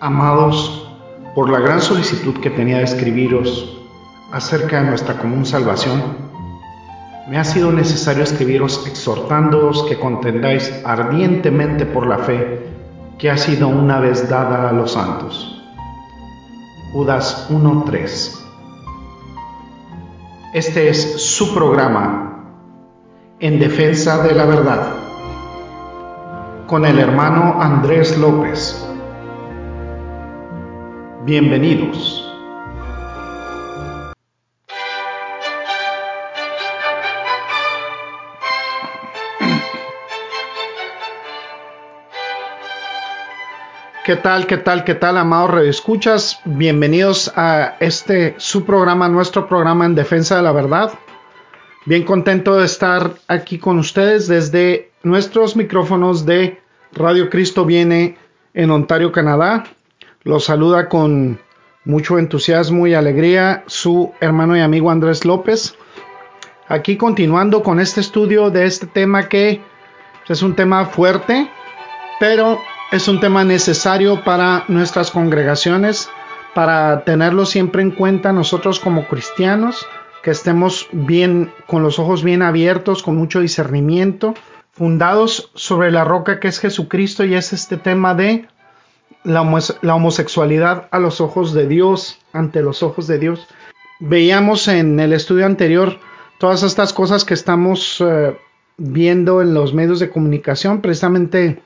Amados, por la gran solicitud que tenía de escribiros acerca de nuestra común salvación, me ha sido necesario escribiros exhortándoos que contendáis ardientemente por la fe que ha sido una vez dada a los santos. Judas 1.3 Este es su programa en defensa de la verdad con el hermano Andrés López. Bienvenidos. ¿Qué tal, qué tal, qué tal, amados Escuchas? Bienvenidos a este su programa, nuestro programa en defensa de la verdad. Bien contento de estar aquí con ustedes desde nuestros micrófonos de Radio Cristo Viene en Ontario, Canadá. Los saluda con mucho entusiasmo y alegría su hermano y amigo Andrés López. Aquí continuando con este estudio de este tema que es un tema fuerte, pero es un tema necesario para nuestras congregaciones, para tenerlo siempre en cuenta nosotros como cristianos, que estemos bien, con los ojos bien abiertos, con mucho discernimiento, fundados sobre la roca que es Jesucristo y es este tema de la, homosexualidad a los ojos de Dios, ante los ojos de Dios. Veíamos en el estudio anterior todas estas cosas que estamos eh, viendo en los medios de comunicación. Precisamente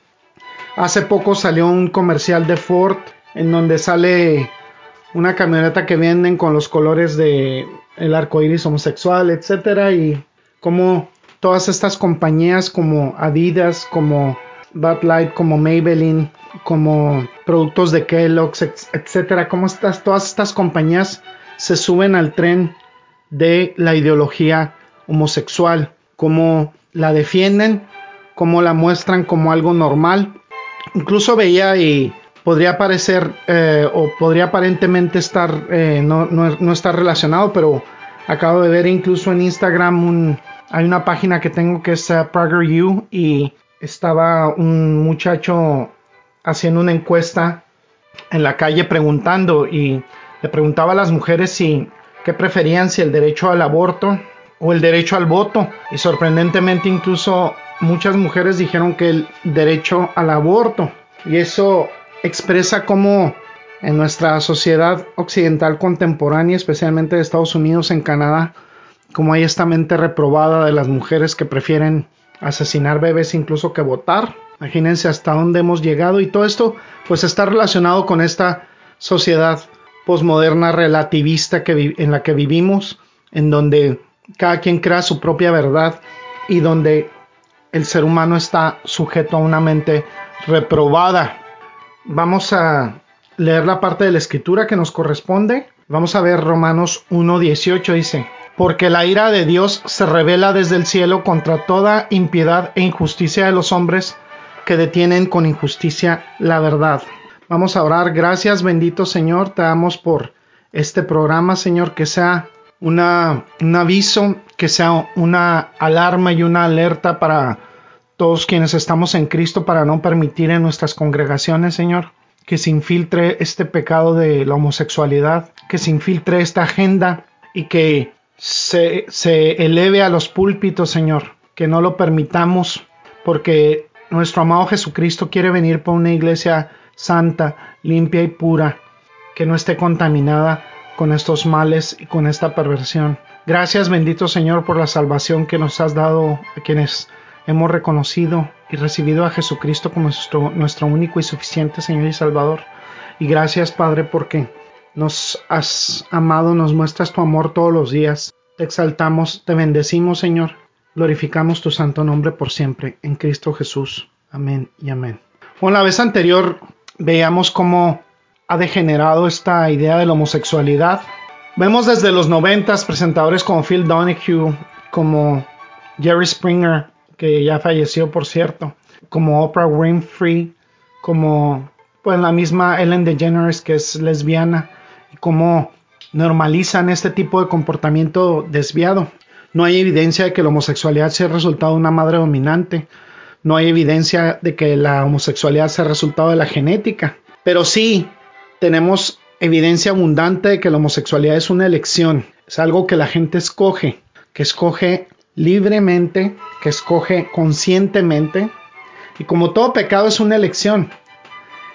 hace poco salió un comercial de Ford en donde sale una camioneta que venden con los colores de el arco iris homosexual, etcétera, y como todas estas compañías como Adidas, como Bud Light, como Maybelline, como productos de Kellogg's, etcétera, como estas, todas estas compañías se suben al tren de la ideología homosexual, como la defienden, como la muestran como algo normal. Incluso veía y podría parecer eh, o podría aparentemente estar eh, no, no, estar relacionado, pero acabo de ver incluso en Instagram un, hay una página que tengo que es uh, PragerU y estaba un muchacho haciendo una encuesta en la calle preguntando y le preguntaba a las mujeres si qué preferían si el derecho al aborto o el derecho al voto. Y sorprendentemente incluso muchas mujeres dijeron que el derecho al aborto. Y eso expresa cómo en nuestra sociedad occidental contemporánea, especialmente de Estados Unidos, en Canadá, como hay esta mente reprobada de las mujeres que prefieren asesinar bebés incluso que votar. Imagínense hasta dónde hemos llegado y todo esto pues está relacionado con esta sociedad posmoderna relativista en la que vivimos, en donde cada quien crea su propia verdad y donde el ser humano está sujeto a una mente reprobada. Vamos a leer la parte de la escritura que nos corresponde. Vamos a ver Romanos 1.18 dice, porque la ira de Dios se revela desde el cielo contra toda impiedad e injusticia de los hombres que detienen con injusticia la verdad. Vamos a orar. Gracias, bendito Señor. Te damos por este programa, Señor, que sea un aviso, que sea una alarma y una alerta para todos quienes estamos en Cristo para no permitir en nuestras congregaciones, Señor, que se infiltre este pecado de la homosexualidad, que se infiltre esta agenda y que se, eleve a los púlpitos, Señor, que no lo permitamos, porque nuestro amado Jesucristo quiere venir por una iglesia santa, limpia y pura, que no esté contaminada con estos males y con esta perversión. Gracias bendito Señor por la salvación que nos has dado a quienes hemos reconocido y recibido a Jesucristo como nuestro, nuestro único y suficiente Señor y Salvador. Y gracias Padre porque nos has amado, nos muestras tu amor todos los días. Te exaltamos, te bendecimos Señor. Glorificamos tu santo nombre por siempre, en Cristo Jesús. Amén y amén. Bueno, la vez anterior veíamos cómo ha degenerado esta idea de la homosexualidad. Vemos desde los noventas presentadores como Phil Donahue, como Jerry Springer, que ya falleció por cierto, como Oprah Winfrey, como pues la misma Ellen DeGeneres que es lesbiana cómo normalizan este tipo de comportamiento desviado. No hay evidencia de que la homosexualidad sea resultado de una madre dominante. No hay evidencia de que la homosexualidad sea resultado de la genética. Pero sí, tenemos evidencia abundante de que la homosexualidad es una elección, es algo que la gente escoge, que escoge libremente, que escoge conscientemente. Y como todo pecado es una elección,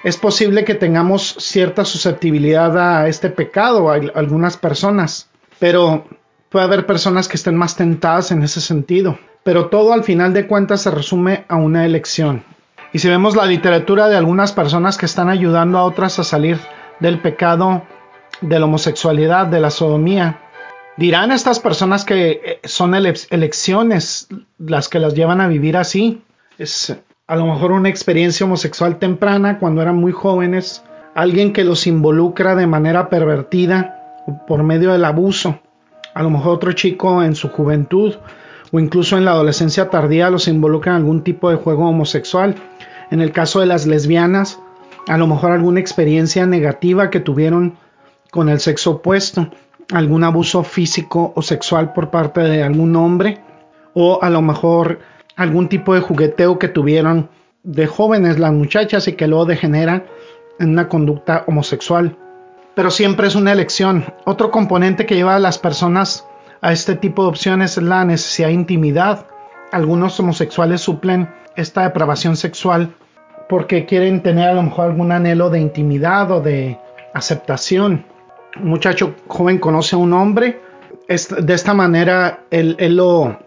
es posible que tengamos cierta susceptibilidad a este pecado, a algunas personas, pero puede haber personas que estén más tentadas en ese sentido. Pero todo al final de cuentas se resume a una elección. Y si vemos la literatura de algunas personas que están ayudando a otras a salir del pecado de la homosexualidad, de la sodomía, dirán estas personas que eh, son elecciones las que las llevan a vivir así. Es a lo mejor una experiencia homosexual temprana cuando eran muy jóvenes, alguien que los involucra de manera pervertida por medio del abuso. A lo mejor otro chico en su juventud o incluso en la adolescencia tardía los involucra en algún tipo de juego homosexual. En el caso de las lesbianas, a lo mejor alguna experiencia negativa que tuvieron con el sexo opuesto, algún abuso físico o sexual por parte de algún hombre, o a lo mejor algún tipo de jugueteo que tuvieron de jóvenes las muchachas y que luego degenera en una conducta homosexual. Pero siempre es una elección. Otro componente que lleva a las personas a este tipo de opciones es la necesidad de intimidad. Algunos homosexuales suplen esta depravación sexual porque quieren tener a lo mejor algún anhelo de intimidad o de aceptación. Un muchacho joven conoce a un hombre, de esta manera él, lo,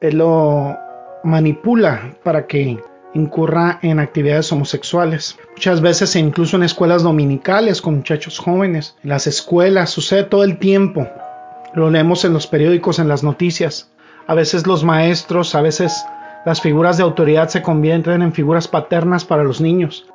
él lo manipula para que incurra en actividades homosexuales. Muchas veces, incluso en escuelas dominicales con muchachos jóvenes, en las escuelas, sucede todo el tiempo. Lo leemos en los periódicos, en las noticias. A veces los maestros, a veces las figuras de autoridad se convierten en figuras paternas para los niños.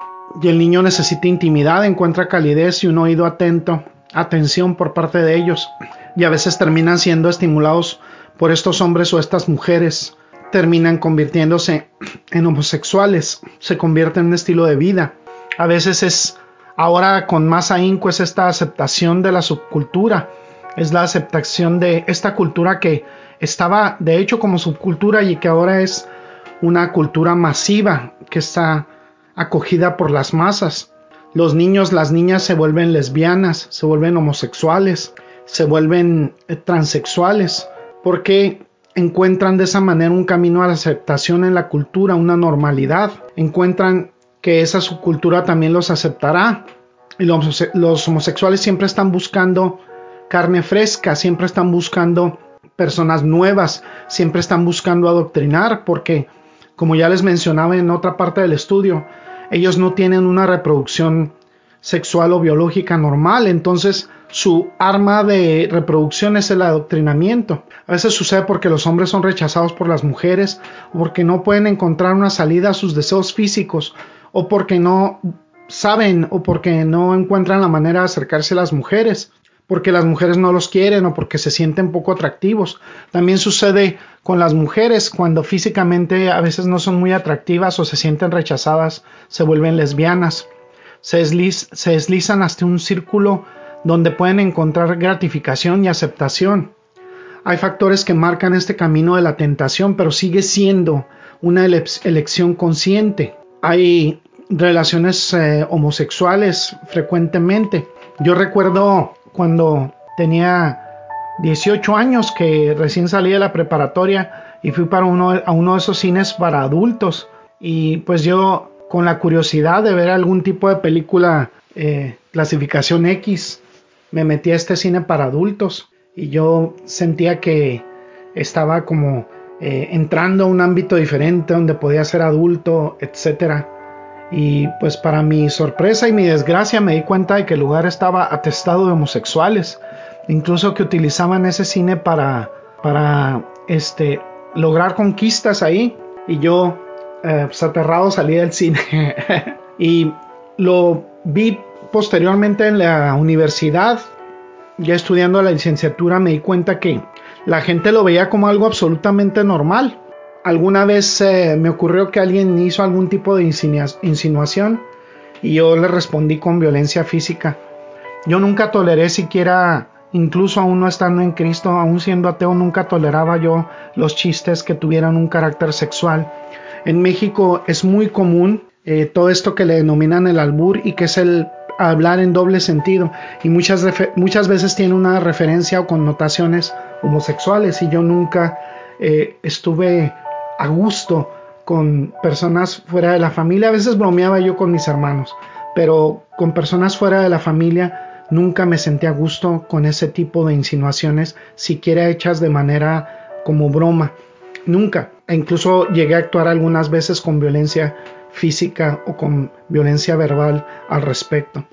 Y el niño necesita intimidad, encuentra calidez y un oído atento, atención por parte de ellos. Y a veces terminan siendo estimulados por estos hombres o estas mujeres. Terminan convirtiéndose en homosexuales, se convierte en un estilo de vida. A veces es, ahora con más ahínco, es esta aceptación de la subcultura, es la aceptación de esta cultura que estaba de hecho como subcultura y que ahora es una cultura masiva que está acogida por las masas. Los niños, las niñas se vuelven lesbianas, se vuelven homosexuales, se vuelven eh, transexuales, porque encuentran de esa manera un camino a la aceptación en la cultura, una normalidad. Encuentran que esa subcultura también los aceptará. Y los, los homosexuales siempre están buscando carne fresca, siempre están buscando personas nuevas, siempre están buscando adoctrinar porque como ya les mencionaba en otra parte del estudio, ellos no tienen una reproducción sexual o biológica normal, entonces su arma de reproducción es el adoctrinamiento. A veces sucede porque los hombres son rechazados por las mujeres, o porque no pueden encontrar una salida a sus deseos físicos, o porque no saben o porque no encuentran la manera de acercarse a las mujeres porque las mujeres no los quieren o porque se sienten poco atractivos. También sucede con las mujeres cuando físicamente a veces no son muy atractivas o se sienten rechazadas, se vuelven lesbianas. Se, deslizan hasta un círculo donde pueden encontrar gratificación y aceptación. Hay factores que marcan este camino de la tentación, pero sigue siendo una elección consciente. Hay relaciones eh, homosexuales frecuentemente. Yo recuerdo cuando tenía 18 años que recién salí de la preparatoria y fui para uno, a uno de esos cines para adultos y pues yo con la curiosidad de ver algún tipo de película eh, clasificación X me metí a este cine para adultos y yo sentía que estaba como eh, entrando a un ámbito diferente donde podía ser adulto, etcétera y pues para mi sorpresa y mi desgracia me di cuenta de que el lugar estaba atestado de homosexuales, incluso que utilizaban ese cine para, para este, lograr conquistas ahí. Y yo, eh, pues aterrado, salí del cine. y lo vi posteriormente en la universidad, ya estudiando la licenciatura, me di cuenta que la gente lo veía como algo absolutamente normal alguna vez eh, me ocurrió que alguien hizo algún tipo de insinuación y yo le respondí con violencia física. Yo nunca toleré siquiera, incluso aún no estando en Cristo, aún siendo ateo, nunca toleraba yo los chistes que tuvieran un carácter sexual. En México es muy común eh, todo esto que le denominan el albur y que es el hablar en doble sentido y muchas, muchas veces tiene una referencia o connotaciones homosexuales y yo nunca eh, estuve a gusto con personas fuera de la familia. A veces bromeaba yo con mis hermanos, pero con personas fuera de la familia nunca me sentí a gusto con ese tipo de insinuaciones, siquiera hechas de manera como broma. Nunca. E incluso llegué a actuar algunas veces con violencia física o con violencia verbal al respecto.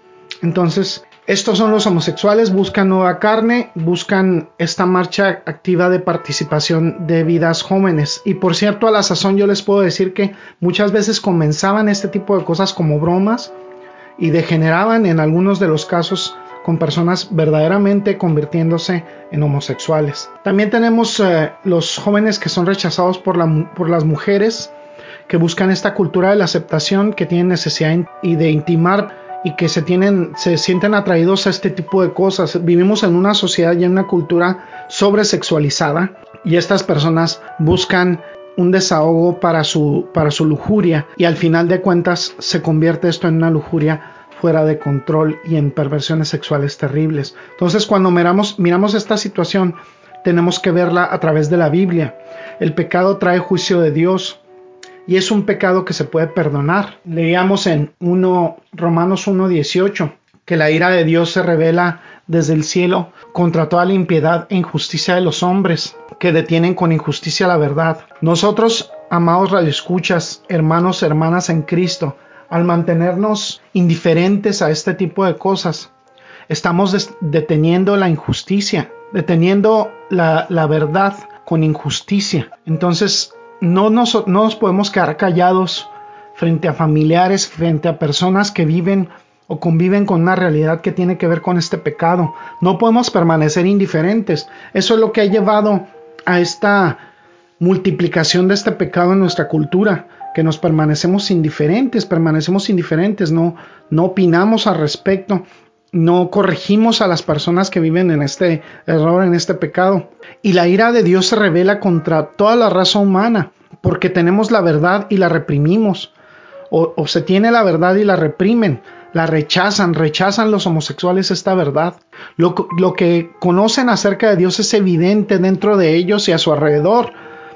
Entonces, estos son los homosexuales, buscan nueva carne, buscan esta marcha activa de participación de vidas jóvenes. Y por cierto, a la sazón yo les puedo decir que muchas veces comenzaban este tipo de cosas como bromas y degeneraban en algunos de los casos con personas verdaderamente convirtiéndose en homosexuales. También tenemos eh, los jóvenes que son rechazados por, por las mujeres, que buscan esta cultura de la aceptación, que tienen necesidad y de intimar y que se tienen, se sienten atraídos a este tipo de cosas. Vivimos en una sociedad y en una cultura sobresexualizada y estas personas buscan un desahogo para su, para su lujuria y al final de cuentas se convierte esto en una lujuria fuera de control y en perversiones sexuales terribles. Entonces cuando miramos, miramos esta situación tenemos que verla a través de la Biblia. El pecado trae juicio de Dios, y es un pecado que se puede perdonar. Leíamos en 1 Romanos 1:18 que la ira de Dios se revela desde el cielo contra toda la impiedad e injusticia de los hombres que detienen con injusticia la verdad. Nosotros, amados radioescuchas, hermanos, hermanas en Cristo, al mantenernos indiferentes a este tipo de cosas, estamos deteniendo la injusticia, deteniendo la, la verdad con injusticia. Entonces, no nos, podemos quedar callados frente a familiares, frente a personas que viven o conviven con una realidad que tiene que ver con este pecado. No podemos permanecer indiferentes. Eso es lo que ha llevado a esta multiplicación de este pecado en nuestra cultura, que nos permanecemos indiferentes, permanecemos indiferentes, no, no opinamos al respecto, no corregimos a las personas que viven en este error, en este pecado. Y la ira de Dios se revela contra toda la raza humana, porque tenemos la verdad y la reprimimos. O, se tiene la verdad y la reprimen, la rechazan, rechazan los homosexuales esta verdad. Lo, que conocen acerca de Dios es evidente dentro de ellos y a su alrededor.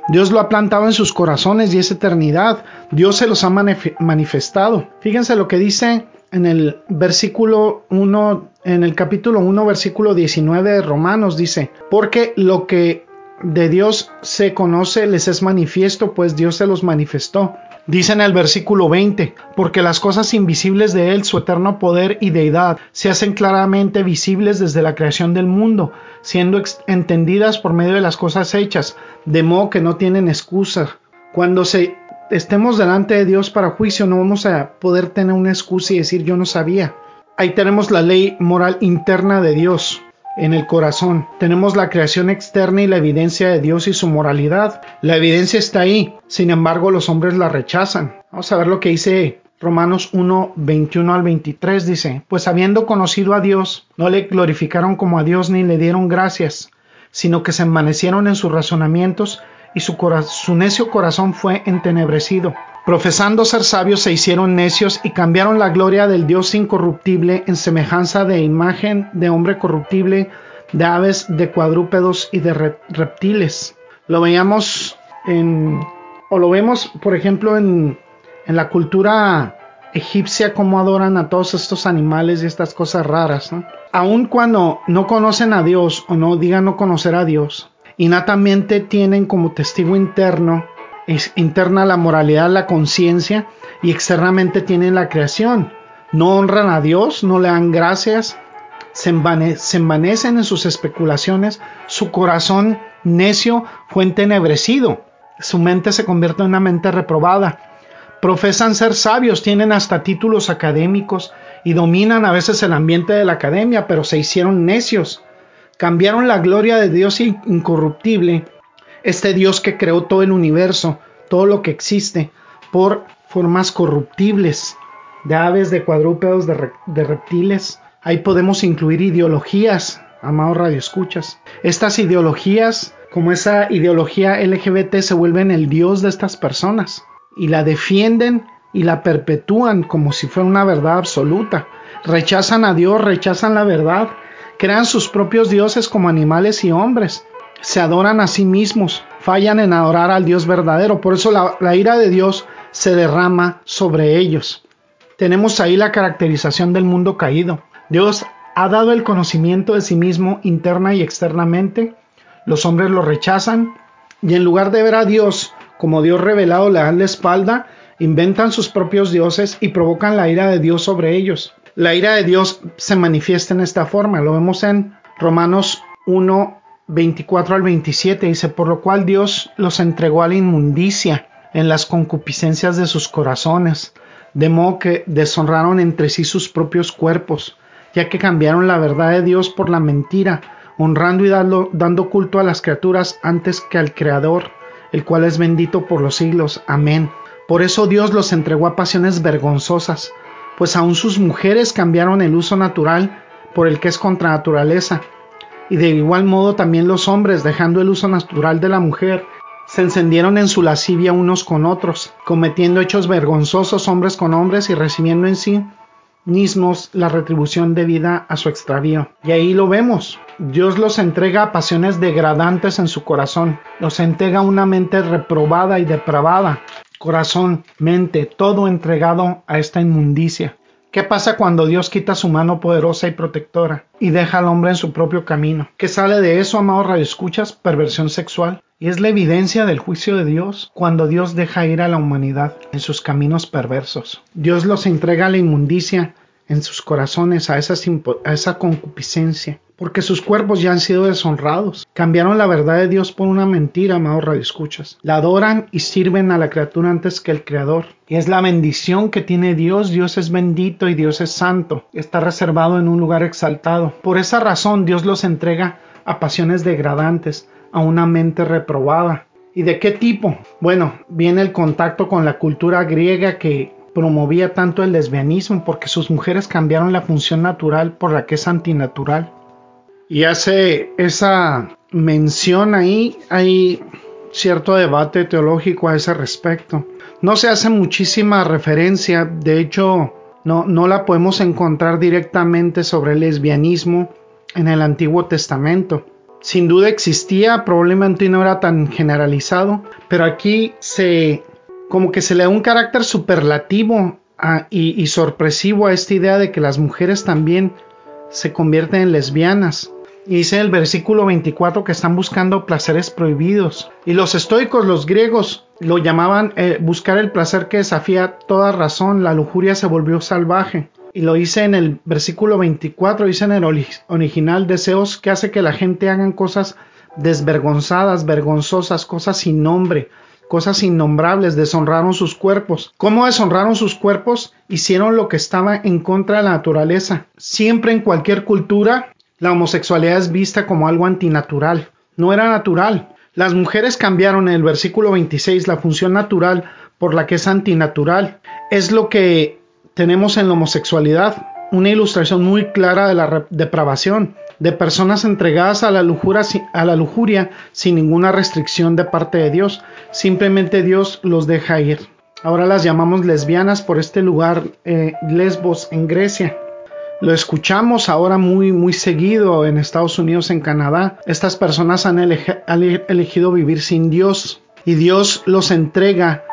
Dios lo ha plantado en sus corazones y es eternidad. Dios se los ha manifestado. Fíjense lo que dice en el versículo 1, en el capítulo 1, versículo 19 de Romanos, dice, porque lo que de Dios se conoce les es manifiesto, pues Dios se los manifestó. Dice en el versículo 20, porque las cosas invisibles de Él, su eterno poder y deidad, se hacen claramente visibles desde la creación del mundo, siendo entendidas por medio de las cosas hechas, de modo que no tienen excusa. Cuando se estemos delante de Dios para juicio, no vamos a poder tener una excusa y decir yo no sabía. Ahí tenemos la ley moral interna de Dios en el corazón. Tenemos la creación externa y la evidencia de Dios y su moralidad. La evidencia está ahí, sin embargo los hombres la rechazan. Vamos a ver lo que dice Romanos 1, 21 al 23 dice, pues habiendo conocido a Dios, no le glorificaron como a Dios ni le dieron gracias, sino que se envanecieron en sus razonamientos y su, necio corazón fue entenebrecido. Profesando ser sabios se hicieron necios y cambiaron la gloria del Dios incorruptible en semejanza de imagen de hombre corruptible, de aves, de cuadrúpedos y de reptiles. Lo veíamos en, o lo vemos, por ejemplo, en, la cultura egipcia, cómo adoran a todos estos animales y estas cosas raras. Aun cuando no conocen a Dios o no digan no conocer a Dios, innatamente tienen como testigo interno, interna la moralidad, la conciencia y externamente tienen la creación. No honran a Dios, no le dan gracias, se, envanecen en sus especulaciones, su corazón necio fue entenebrecido, su mente se convierte en una mente reprobada. Profesan ser sabios, tienen hasta títulos académicos y dominan a veces el ambiente de la academia, pero se hicieron necios cambiaron la gloria de Dios incorruptible, este Dios que creó todo el universo, todo lo que existe, por formas corruptibles, de aves, de cuadrúpedos, de, reptiles. Ahí podemos incluir ideologías, amados radioescuchas. Estas ideologías, como esa ideología LGBT, se vuelven el Dios de estas personas y la defienden y la perpetúan como si fuera una verdad absoluta. rechazan a Dios, rechazan la verdad, crean sus propios dioses como animales y hombres, se adoran a sí mismos, fallan en adorar al Dios verdadero, por eso la, ira de Dios se derrama sobre ellos. Tenemos ahí la caracterización del mundo caído. Dios ha dado el conocimiento de sí mismo interna y externamente, los hombres lo rechazan y en lugar de ver a Dios como Dios revelado le dan la espalda, inventan sus propios dioses y provocan la ira de Dios sobre ellos. La ira de Dios se manifiesta en esta forma, lo vemos en Romanos 1, 24 al 27, dice, por lo cual Dios los entregó a la inmundicia en las concupiscencias de sus corazones, de modo que deshonraron entre sí sus propios cuerpos, ya que cambiaron la verdad de Dios por la mentira, honrando y dando, dando culto a las criaturas antes que al Creador, el cual es bendito por los siglos. Amén. Por eso Dios los entregó a pasiones vergonzosas, pues aun sus mujeres cambiaron el uso natural por el que es contra naturaleza, y de igual modo también los hombres, dejando el uso natural de la mujer, se encendieron en su lascivia unos con otros, cometiendo hechos vergonzosos hombres con hombres y recibiendo en sí mismos la retribución debida a su extravío. Y ahí lo vemos. Dios los entrega a pasiones degradantes en su corazón, los entrega a una mente reprobada y depravada, corazón, mente, todo entregado a esta inmundicia. ¿Qué pasa cuando Dios quita su mano poderosa y protectora y deja al hombre en su propio camino? ¿Qué sale de eso, amado escuchas Perversión sexual. Y es la evidencia del juicio de Dios cuando Dios deja ir a la humanidad en sus caminos perversos. Dios los entrega a la inmundicia en sus corazones, a esa concupiscencia, porque sus cuerpos ya han sido deshonrados. Cambiaron la verdad de Dios por una mentira, amados radioescuchas. La adoran y sirven a la criatura antes que el Creador. Y es la bendición que tiene Dios. Dios es bendito y Dios es santo. Está reservado en un lugar exaltado. Por esa razón Dios los entrega a pasiones degradantes, a una mente reprobada. ¿Y de qué tipo? Bueno, viene el contacto con la cultura griega que promovía tanto el lesbianismo porque sus mujeres cambiaron la función natural por la que es antinatural. Y hace esa mención ahí, hay cierto debate teológico a ese respecto. No se hace muchísima referencia, de hecho no, no la podemos encontrar directamente sobre el lesbianismo en el Antiguo Testamento sin duda existía, probablemente no era tan generalizado, pero aquí se como que se le da un carácter superlativo y, y, sorpresivo a esta idea de que las mujeres también se convierten en lesbianas. Dice el versículo 24 que están buscando placeres prohibidos. Y los estoicos, los griegos, lo llamaban eh, buscar el placer que desafía toda razón. La lujuria se volvió salvaje y lo hice en el versículo 24, dice en el original, deseos que hace que la gente hagan cosas desvergonzadas, vergonzosas, cosas sin nombre, cosas innombrables, deshonraron sus cuerpos. ¿Cómo deshonraron sus cuerpos? Hicieron lo que estaba en contra de la naturaleza. Siempre en cualquier cultura, la homosexualidad es vista como algo antinatural. No era natural. Las mujeres cambiaron en el versículo 26 la función natural por la que es antinatural. Es lo que tenemos en la homosexualidad una ilustración muy clara de la depravación, de personas entregadas a la, lujuria, a la lujuria sin ninguna restricción de parte de Dios. Simplemente Dios los deja ir. Ahora las llamamos lesbianas por este lugar, eh, Lesbos, en Grecia. Lo escuchamos ahora muy, muy seguido en Estados Unidos, en Canadá. Estas personas han elegido vivir sin Dios y Dios los entrega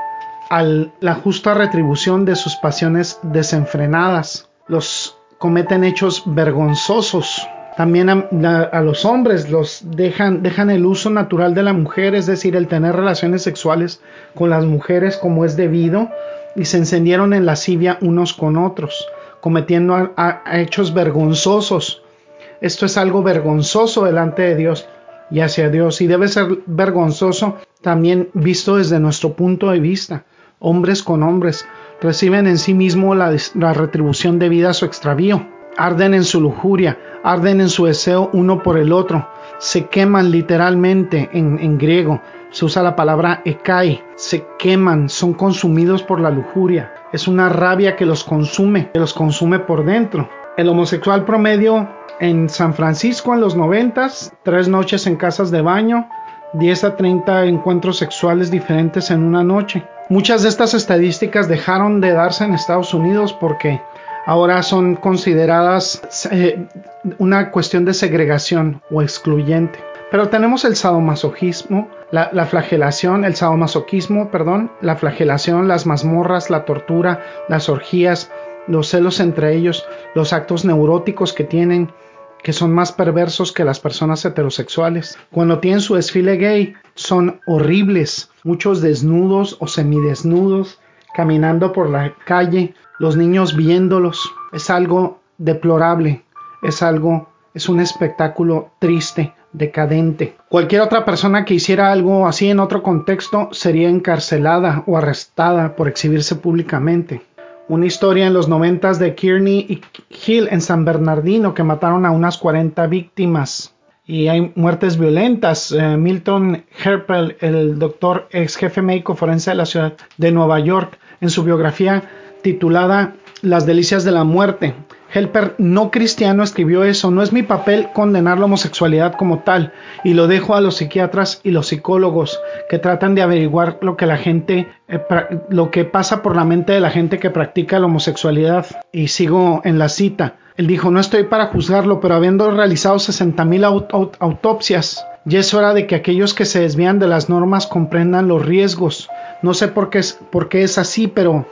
a la justa retribución de sus pasiones desenfrenadas. Los cometen hechos vergonzosos. También a, los hombres los dejan, dejan el uso natural de la mujer, es decir, el tener relaciones sexuales con las mujeres como es debido, y se encendieron en lascivia unos con otros, cometiendo hechos vergonzosos. Esto es algo vergonzoso delante de Dios y hacia Dios, y debe ser vergonzoso también visto desde nuestro punto de vista. Hombres con hombres, reciben en sí mismo la, retribución debida a su extravío, arden en su lujuria, arden en su deseo uno por el otro, se queman literalmente en, en griego, se usa la palabra ekai, se queman, son consumidos por la lujuria, es una rabia que los consume, que los consume por dentro. El homosexual promedio en San Francisco en los noventas, tres noches en casas de baño, 10 a 30 encuentros sexuales diferentes en una noche. Muchas de estas estadísticas dejaron de darse en Estados Unidos porque ahora son consideradas eh, una cuestión de segregación o excluyente. Pero tenemos el sadomasoquismo, la, la, flagelación, el sadomasoquismo, perdón, la flagelación, las mazmorras, la tortura, las orgías, los celos entre ellos, los actos neuróticos que tienen, que son más perversos que las personas heterosexuales. Cuando tienen su desfile gay, son horribles, muchos desnudos o semidesnudos, caminando por la calle, los niños viéndolos. Es algo deplorable, es algo, es un espectáculo triste, decadente. Cualquier otra persona que hiciera algo así en otro contexto sería encarcelada o arrestada por exhibirse públicamente una historia en los noventas de Kearney y Hill en San Bernardino que mataron a unas 40 víctimas y hay muertes violentas. Eh, Milton Herpel, el doctor ex jefe médico forense de la ciudad de Nueva York, en su biografía titulada Las delicias de la muerte, Helper no cristiano escribió eso, no es mi papel condenar la homosexualidad como tal, y lo dejo a los psiquiatras y los psicólogos que tratan de averiguar lo que la gente, eh, lo que pasa por la mente de la gente que practica la homosexualidad. Y sigo en la cita. Él dijo, no estoy para juzgarlo, pero habiendo realizado 60.000 autopsias, ya es hora de que aquellos que se desvían de las normas comprendan los riesgos. No sé por qué es así, pero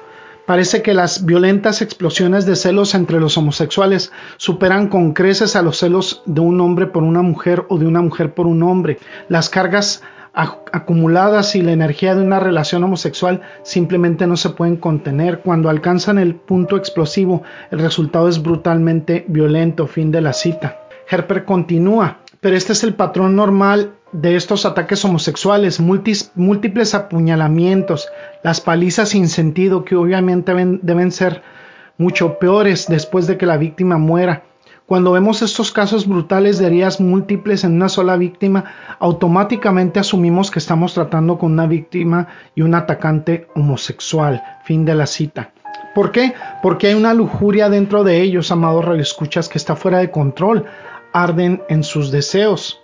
Parece que las violentas explosiones de celos entre los homosexuales superan con creces a los celos de un hombre por una mujer o de una mujer por un hombre. Las cargas acumuladas y la energía de una relación homosexual simplemente no se pueden contener. Cuando alcanzan el punto explosivo, el resultado es brutalmente violento. Fin de la cita. Herper continúa, pero este es el patrón normal de estos ataques homosexuales, múltiples apuñalamientos, las palizas sin sentido que obviamente deben, ser mucho peores después de que la víctima muera. Cuando vemos estos casos brutales de heridas múltiples en una sola víctima, automáticamente asumimos que estamos tratando con una víctima y un atacante homosexual. Fin de la cita. ¿Por qué? Porque hay una lujuria dentro de ellos, amados radioescuchas, que está fuera de control. Arden en sus deseos.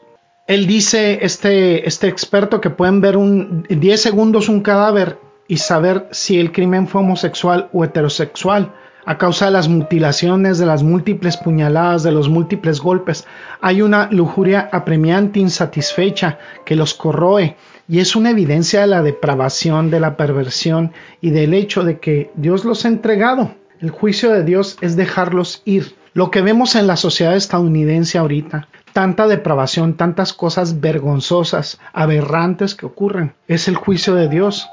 Él dice, este, este experto, que pueden ver un 10 segundos un cadáver y saber si el crimen fue homosexual o heterosexual a causa de las mutilaciones, de las múltiples puñaladas, de los múltiples golpes. Hay una lujuria apremiante, insatisfecha, que los corroe, y es una evidencia de la depravación, de la perversión y del hecho de que Dios los ha entregado. El juicio de Dios es dejarlos ir. Lo que vemos en la sociedad estadounidense ahorita, tanta depravación, tantas cosas vergonzosas, aberrantes que ocurren. Es el juicio de Dios.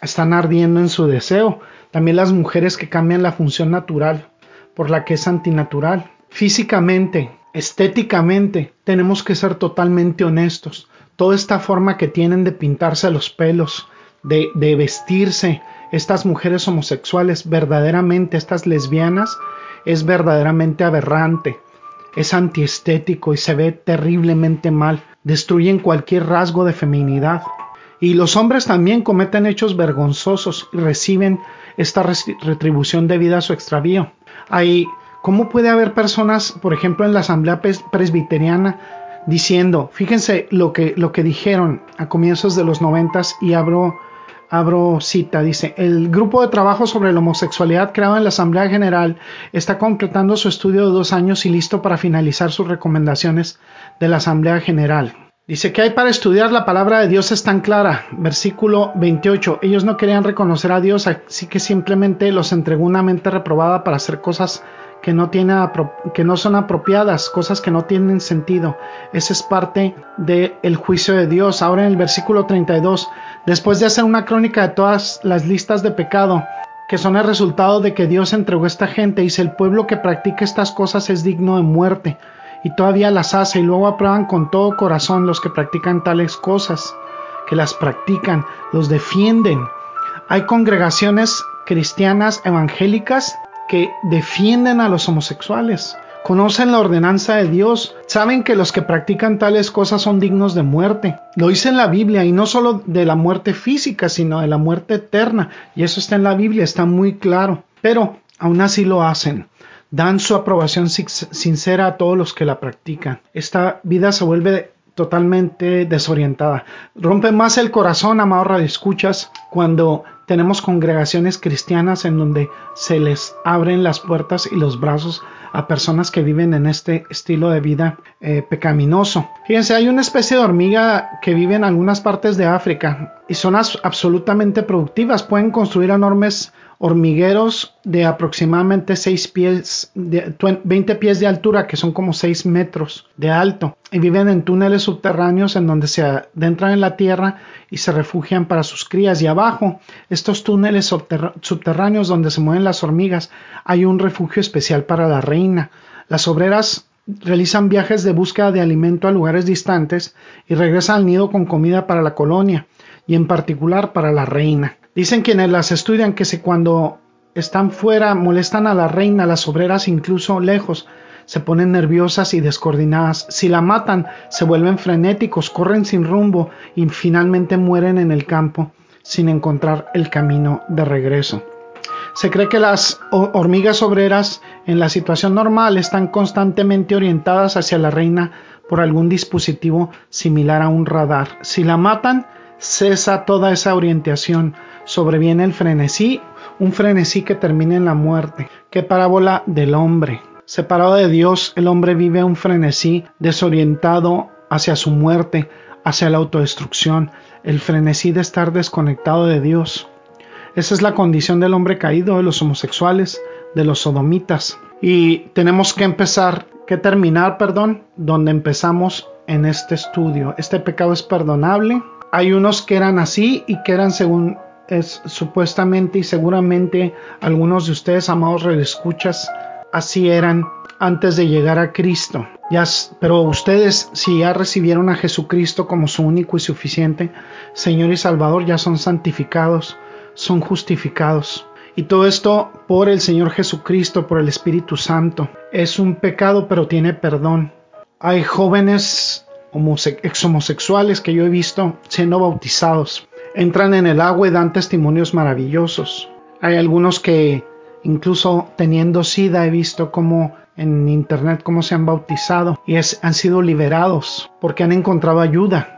Están ardiendo en su deseo. También las mujeres que cambian la función natural por la que es antinatural. Físicamente, estéticamente, tenemos que ser totalmente honestos. Toda esta forma que tienen de pintarse los pelos, de, de vestirse, estas mujeres homosexuales, verdaderamente estas lesbianas, es verdaderamente aberrante es antiestético y se ve terriblemente mal, destruyen cualquier rasgo de feminidad. Y los hombres también cometen hechos vergonzosos y reciben esta retribución debido a su extravío. Hay, ¿Cómo puede haber personas, por ejemplo, en la asamblea presbiteriana, diciendo, fíjense lo que, lo que dijeron a comienzos de los noventas y abro abro cita, dice, el grupo de trabajo sobre la homosexualidad creado en la Asamblea General está completando su estudio de dos años y listo para finalizar sus recomendaciones de la Asamblea General. Dice que hay para estudiar la palabra de Dios es tan clara. Versículo 28. Ellos no querían reconocer a Dios, así que simplemente los entregó una mente reprobada para hacer cosas que no, que no son apropiadas, cosas que no tienen sentido. Esa es parte del juicio de Dios. Ahora en el versículo 32 Después de hacer una crónica de todas las listas de pecado, que son el resultado de que Dios entregó a esta gente, dice el pueblo que practica estas cosas es digno de muerte, y todavía las hace y luego aprueban con todo corazón los que practican tales cosas, que las practican, los defienden. Hay congregaciones cristianas evangélicas que defienden a los homosexuales conocen la ordenanza de Dios, saben que los que practican tales cosas son dignos de muerte. Lo dice en la Biblia y no solo de la muerte física, sino de la muerte eterna. Y eso está en la Biblia, está muy claro. Pero aún así lo hacen. Dan su aprobación sincera a todos los que la practican. Esta vida se vuelve totalmente desorientada. Rompe más el corazón, amado escuchas cuando tenemos congregaciones cristianas en donde se les abren las puertas y los brazos a personas que viven en este estilo de vida eh, pecaminoso. Fíjense, hay una especie de hormiga que vive en algunas partes de África y son absolutamente productivas. Pueden construir enormes hormigueros de aproximadamente 6 pies, de 20 pies de altura, que son como 6 metros de alto, y viven en túneles subterráneos en donde se adentran en la tierra y se refugian para sus crías. Y abajo, estos túneles subterráneos donde se mueven las hormigas, hay un refugio especial para la reina. Las obreras realizan viajes de búsqueda de alimento a lugares distantes y regresan al nido con comida para la colonia y en particular para la reina. Dicen quienes las estudian que si cuando están fuera molestan a la reina, las obreras incluso lejos, se ponen nerviosas y descoordinadas. Si la matan, se vuelven frenéticos, corren sin rumbo y finalmente mueren en el campo sin encontrar el camino de regreso. Se cree que las hormigas obreras en la situación normal están constantemente orientadas hacia la reina por algún dispositivo similar a un radar. Si la matan, cesa toda esa orientación sobreviene el frenesí, un frenesí que termina en la muerte. Qué parábola del hombre. Separado de Dios, el hombre vive un frenesí desorientado hacia su muerte, hacia la autodestrucción, el frenesí de estar desconectado de Dios. Esa es la condición del hombre caído, de los homosexuales, de los sodomitas. Y tenemos que empezar, que terminar, perdón, donde empezamos en este estudio. Este pecado es perdonable. Hay unos que eran así y que eran según es supuestamente y seguramente algunos de ustedes, amados redescuchas, así eran antes de llegar a Cristo. Ya, pero ustedes, si ya recibieron a Jesucristo como su único y suficiente Señor y Salvador, ya son santificados, son justificados. Y todo esto por el Señor Jesucristo, por el Espíritu Santo. Es un pecado, pero tiene perdón. Hay jóvenes ex homosexuales que yo he visto siendo bautizados entran en el agua y dan testimonios maravillosos. Hay algunos que incluso teniendo sida he visto como en internet cómo se han bautizado y han sido liberados porque han encontrado ayuda.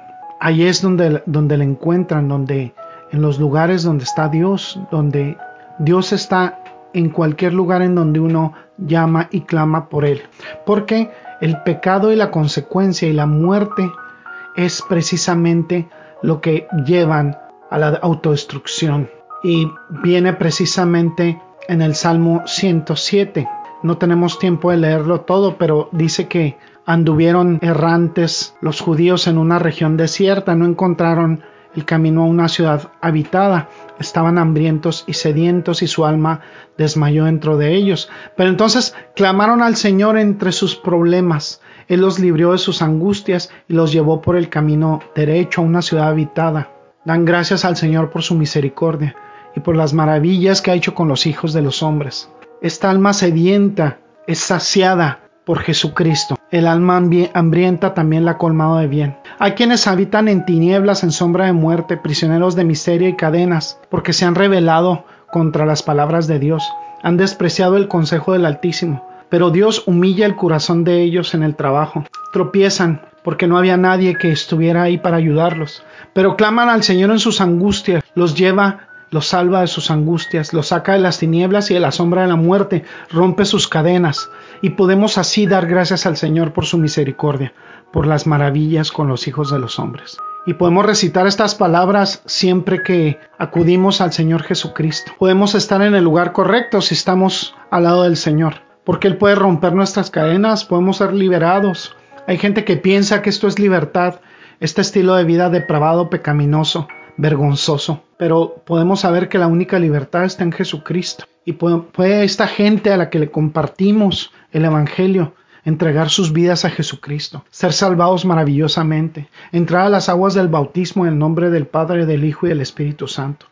Ahí es donde, donde le encuentran, donde en los lugares donde está Dios, donde Dios está en cualquier lugar en donde uno llama y clama por Él. Porque el pecado y la consecuencia y la muerte es precisamente lo que llevan a la autodestrucción. Y viene precisamente en el Salmo 107. No tenemos tiempo de leerlo todo, pero dice que anduvieron errantes los judíos en una región desierta, no encontraron el camino a una ciudad habitada, estaban hambrientos y sedientos y su alma desmayó dentro de ellos. Pero entonces clamaron al Señor entre sus problemas. Él los libró de sus angustias y los llevó por el camino derecho a una ciudad habitada. Dan gracias al Señor por su misericordia y por las maravillas que ha hecho con los hijos de los hombres. Esta alma sedienta es saciada por Jesucristo. El alma hambrienta también la ha colmado de bien. Hay quienes habitan en tinieblas, en sombra de muerte, prisioneros de miseria y cadenas, porque se han rebelado contra las palabras de Dios, han despreciado el consejo del Altísimo. Pero Dios humilla el corazón de ellos en el trabajo. Tropiezan, porque no había nadie que estuviera ahí para ayudarlos. Pero claman al Señor en sus angustias, los lleva, los salva de sus angustias, los saca de las tinieblas y de la sombra de la muerte, rompe sus cadenas, y podemos así dar gracias al Señor por su misericordia, por las maravillas con los hijos de los hombres. Y podemos recitar estas palabras siempre que acudimos al Señor Jesucristo. Podemos estar en el lugar correcto si estamos al lado del Señor, porque Él puede romper nuestras cadenas, podemos ser liberados, hay gente que piensa que esto es libertad, este estilo de vida depravado, pecaminoso, vergonzoso. Pero podemos saber que la única libertad está en Jesucristo. Y puede, esta gente a la que le compartimos el Evangelio entregar sus vidas a Jesucristo, ser salvados maravillosamente, entrar a las aguas del bautismo en el nombre del Padre, del Hijo y del Espíritu Santo,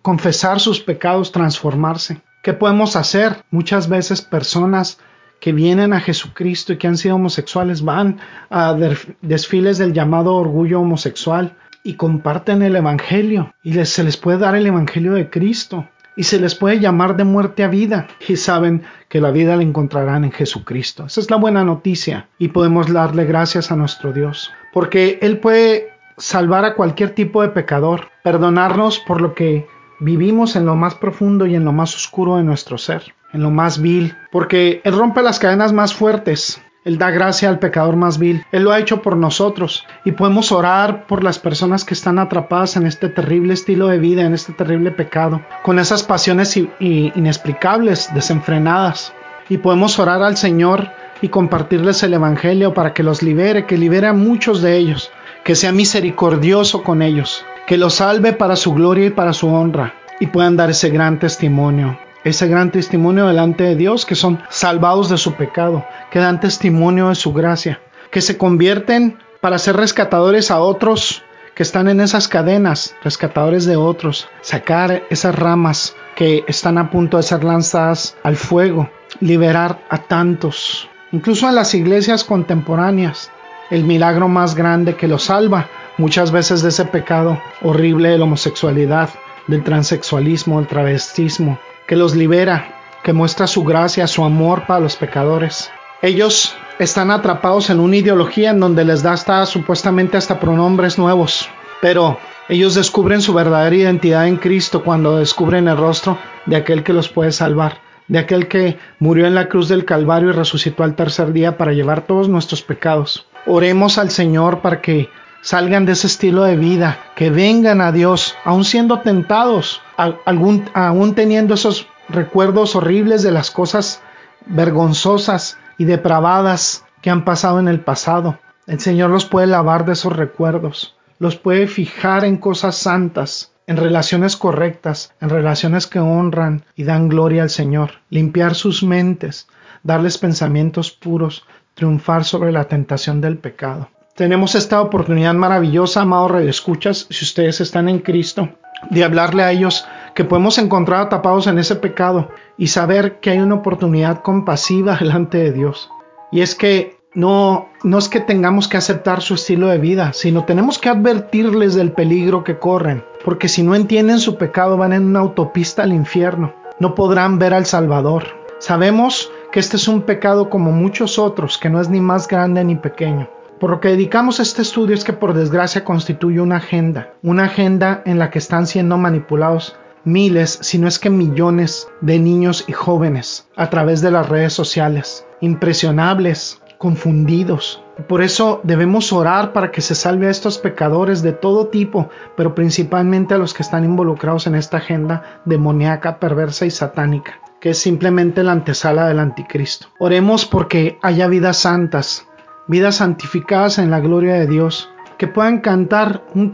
confesar sus pecados, transformarse. ¿Qué podemos hacer? Muchas veces personas que vienen a Jesucristo y que han sido homosexuales van a desfiles del llamado orgullo homosexual y comparten el Evangelio y se les puede dar el Evangelio de Cristo. y se les puede llamar de muerte a vida y saben que la vida la encontrarán en Jesucristo. Esa es la buena noticia y podemos darle gracias a nuestro Dios porque Él puede salvar a cualquier tipo de pecador, perdonarnos por lo que vivimos en lo más profundo y en lo más oscuro de nuestro ser, en lo más vil, porque Él rompe las cadenas más fuertes. Él da gracia al pecador más vil. Él lo ha hecho por nosotros y podemos orar por las personas que están atrapadas en este terrible estilo de vida, en este terrible pecado, con esas pasiones inexplicables, desenfrenadas. Y podemos orar al Señor y compartirles el Evangelio para que los libere, que libere a muchos de ellos, que sea misericordioso con ellos, que los salve para su gloria y para su honra y puedan dar ese gran testimonio, ese gran testimonio delante de Dios, que son salvados de su pecado, que dan testimonio de su gracia, que se convierten para ser rescatadores a otros que están en esas cadenas, rescatadores de otros, sacar esas ramas que están a punto de ser lanzadas al fuego, liberar a tantos, incluso en las iglesias contemporáneas, el milagro más grande que los salva muchas veces de ese pecado horrible de la homosexualidad, del transexualismo, del travestismo, que los libera, que muestra su gracia, su amor para los pecadores. Ellos están atrapados en una ideología en donde les da hasta supuestamente hasta pronombres nuevos, pero ellos descubren su verdadera identidad en Cristo cuando descubren el rostro de aquel que los puede salvar de aquel que murió en la cruz del Calvario y resucitó al tercer día para llevar todos nuestros pecados. Oremos al Señor para que salgan de ese estilo de vida, que vengan a Dios, aun siendo tentados, aún teniendo esos recuerdos horribles de las cosas vergonzosas y depravadas que han pasado en el pasado. El Señor los puede lavar de esos recuerdos, los puede fijar en cosas santas, en relaciones correctas, en relaciones que honran y dan gloria al Señor, limpiar sus mentes, darles pensamientos puros, triunfar sobre la tentación del pecado. Tenemos esta oportunidad maravillosa, amados redescuchas, si ustedes están en Cristo, de hablarle a ellos que podemos encontrar atapados en ese pecado y saber que hay una oportunidad compasiva delante de Dios. Y es que no, no es que tengamos que aceptar su estilo de vida, sino tenemos que advertirles del peligro que corren, porque si no entienden su pecado van en una autopista al infierno, no podrán ver al Salvador. Sabemos que este es un pecado como muchos otros, que no es ni más grande ni pequeño. Por lo que dedicamos a este estudio es que por desgracia constituye una agenda, una agenda en la que están siendo manipulados miles, si no es que millones de niños y jóvenes a través de las redes sociales, impresionables, confundidos. Por eso debemos orar para que se salve a estos pecadores de todo tipo, pero principalmente a los que están involucrados en esta agenda demoníaca, perversa y satánica, que es simplemente la antesala del anticristo. Oremos porque haya vidas santas, vidas santificadas en la gloria de Dios, que puedan cantar un,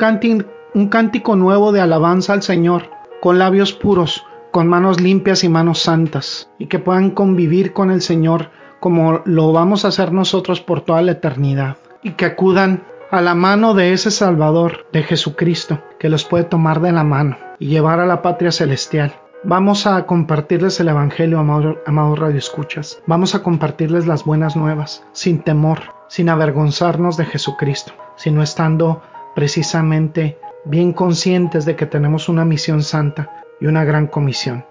un cántico nuevo de alabanza al Señor, con labios puros, con manos limpias y manos santas, y que puedan convivir con el Señor como lo vamos a hacer nosotros por toda la eternidad, y que acudan a la mano de ese Salvador, de Jesucristo, que los puede tomar de la mano y llevar a la patria celestial. Vamos a compartirles el Evangelio, amados amado radioescuchas. Vamos a compartirles las buenas nuevas, sin temor, sin avergonzarnos de Jesucristo, sino estando precisamente bien conscientes de que tenemos una misión santa y una gran comisión.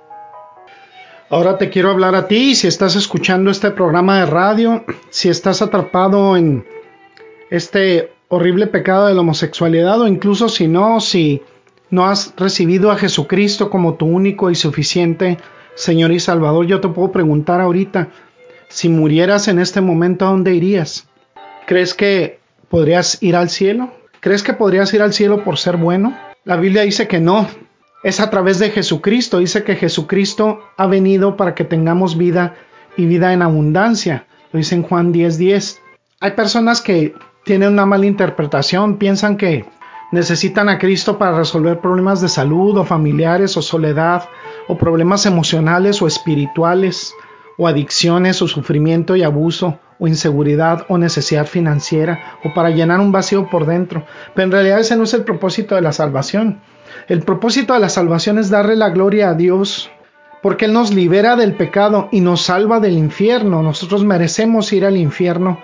Ahora te quiero hablar a ti, si estás escuchando este programa de radio, si estás atrapado en este horrible pecado de la homosexualidad o incluso si no, si no has recibido a Jesucristo como tu único y suficiente Señor y Salvador, yo te puedo preguntar ahorita, si murieras en este momento, ¿a dónde irías? ¿Crees que podrías ir al cielo? ¿Crees que podrías ir al cielo por ser bueno? La Biblia dice que no, es a través de Jesucristo. Dice que Jesucristo ha venido para que tengamos vida y vida en abundancia. Lo dice en Juan 10:10. 10. Hay personas que tienen una mala interpretación, piensan que necesitan a Cristo para resolver problemas de salud o familiares o soledad o problemas emocionales o espirituales o adicciones o sufrimiento y abuso o inseguridad o necesidad financiera o para llenar un vacío por dentro. Pero en realidad ese no es el propósito de la salvación. El propósito de la salvación es darle la gloria a Dios, porque Él nos libera del pecado y nos salva del infierno. Nosotros merecemos ir al infierno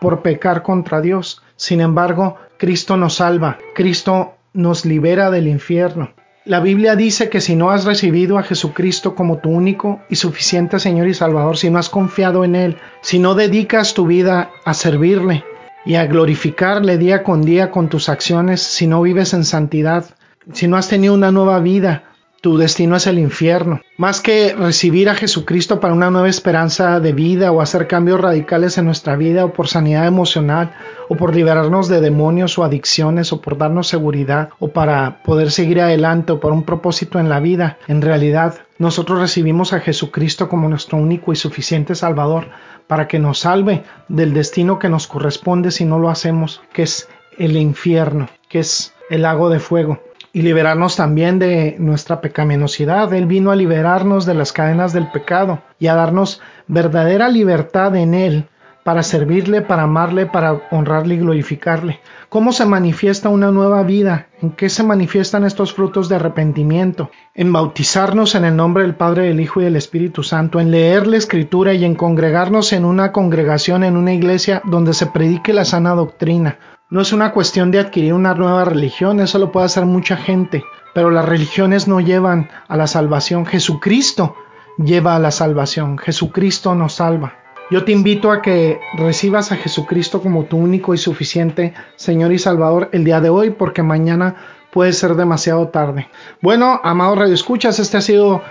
por pecar contra Dios. Sin embargo, Cristo nos salva, Cristo nos libera del infierno. La Biblia dice que si no has recibido a Jesucristo como tu único y suficiente Señor y Salvador, si no has confiado en Él, si no dedicas tu vida a servirle y a glorificarle día con día con tus acciones, si no vives en santidad, si no has tenido una nueva vida, tu destino es el infierno. Más que recibir a Jesucristo para una nueva esperanza de vida o hacer cambios radicales en nuestra vida o por sanidad emocional o por liberarnos de demonios o adicciones o por darnos seguridad o para poder seguir adelante o por un propósito en la vida, en realidad nosotros recibimos a Jesucristo como nuestro único y suficiente Salvador para que nos salve del destino que nos corresponde si no lo hacemos, que es el infierno, que es el lago de fuego y liberarnos también de nuestra pecaminosidad. Él vino a liberarnos de las cadenas del pecado y a darnos verdadera libertad en Él para servirle, para amarle, para honrarle y glorificarle. ¿Cómo se manifiesta una nueva vida? ¿En qué se manifiestan estos frutos de arrepentimiento? En bautizarnos en el nombre del Padre, del Hijo y del Espíritu Santo, en leer la Escritura y en congregarnos en una congregación, en una iglesia donde se predique la sana doctrina, no es una cuestión de adquirir una nueva religión, eso lo puede hacer mucha gente, pero las religiones no llevan a la salvación. Jesucristo lleva a la salvación, Jesucristo nos salva. Yo te invito a que recibas a Jesucristo como tu único y suficiente Señor y Salvador el día de hoy, porque mañana puede ser demasiado tarde. Bueno, amados Radio Escuchas, este ha sido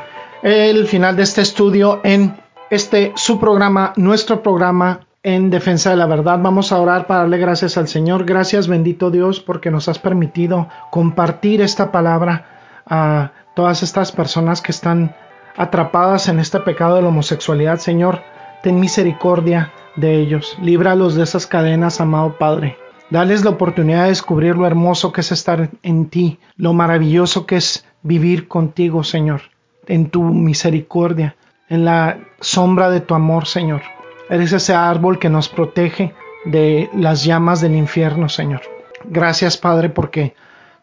el final de este estudio en este su programa, nuestro programa en defensa de la verdad. Vamos a orar para darle gracias al Señor. Gracias bendito Dios porque nos has permitido compartir esta palabra a todas estas personas que están atrapadas en este pecado de la homosexualidad. Señor, ten misericordia de ellos. Líbralos de esas cadenas, amado Padre. Dales la oportunidad de descubrir lo hermoso que es estar en ti, lo maravilloso que es vivir contigo, Señor, en tu misericordia, en la sombra de tu amor, Señor. Eres ese árbol que nos protege de las llamas del infierno, Señor. Gracias, Padre, porque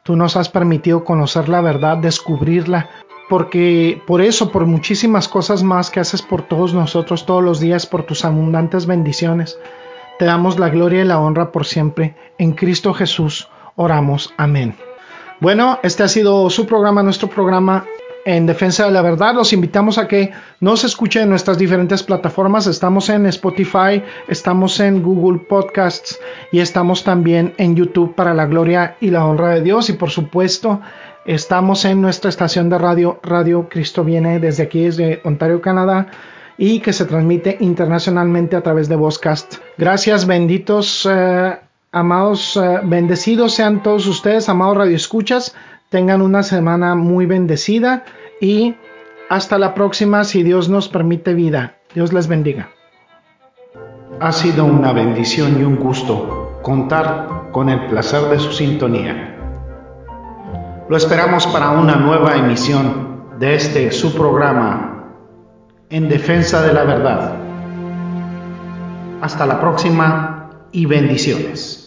tú nos has permitido conocer la verdad, descubrirla, porque por eso, por muchísimas cosas más que haces por todos nosotros todos los días, por tus abundantes bendiciones, te damos la gloria y la honra por siempre. En Cristo Jesús oramos. Amén. Bueno, este ha sido su programa, nuestro programa en defensa de la verdad. Los invitamos a que nos escuchen en nuestras diferentes plataformas. Estamos en Spotify, estamos en Google Podcasts y estamos también en YouTube para la gloria y la honra de Dios. Y por supuesto, estamos en nuestra estación de radio, Radio Cristo Viene, desde aquí, desde Ontario, Canadá y que se transmite internacionalmente a través de Vozcast. Gracias, benditos, eh, amados, eh, bendecidos sean todos ustedes, amados radioescuchas. Tengan una semana muy bendecida y hasta la próxima si Dios nos permite vida. Dios les bendiga. Ha sido una bendición y un gusto contar con el placer de su sintonía. Lo esperamos para una nueva emisión de este su programa en defensa de la verdad. Hasta la próxima y bendiciones.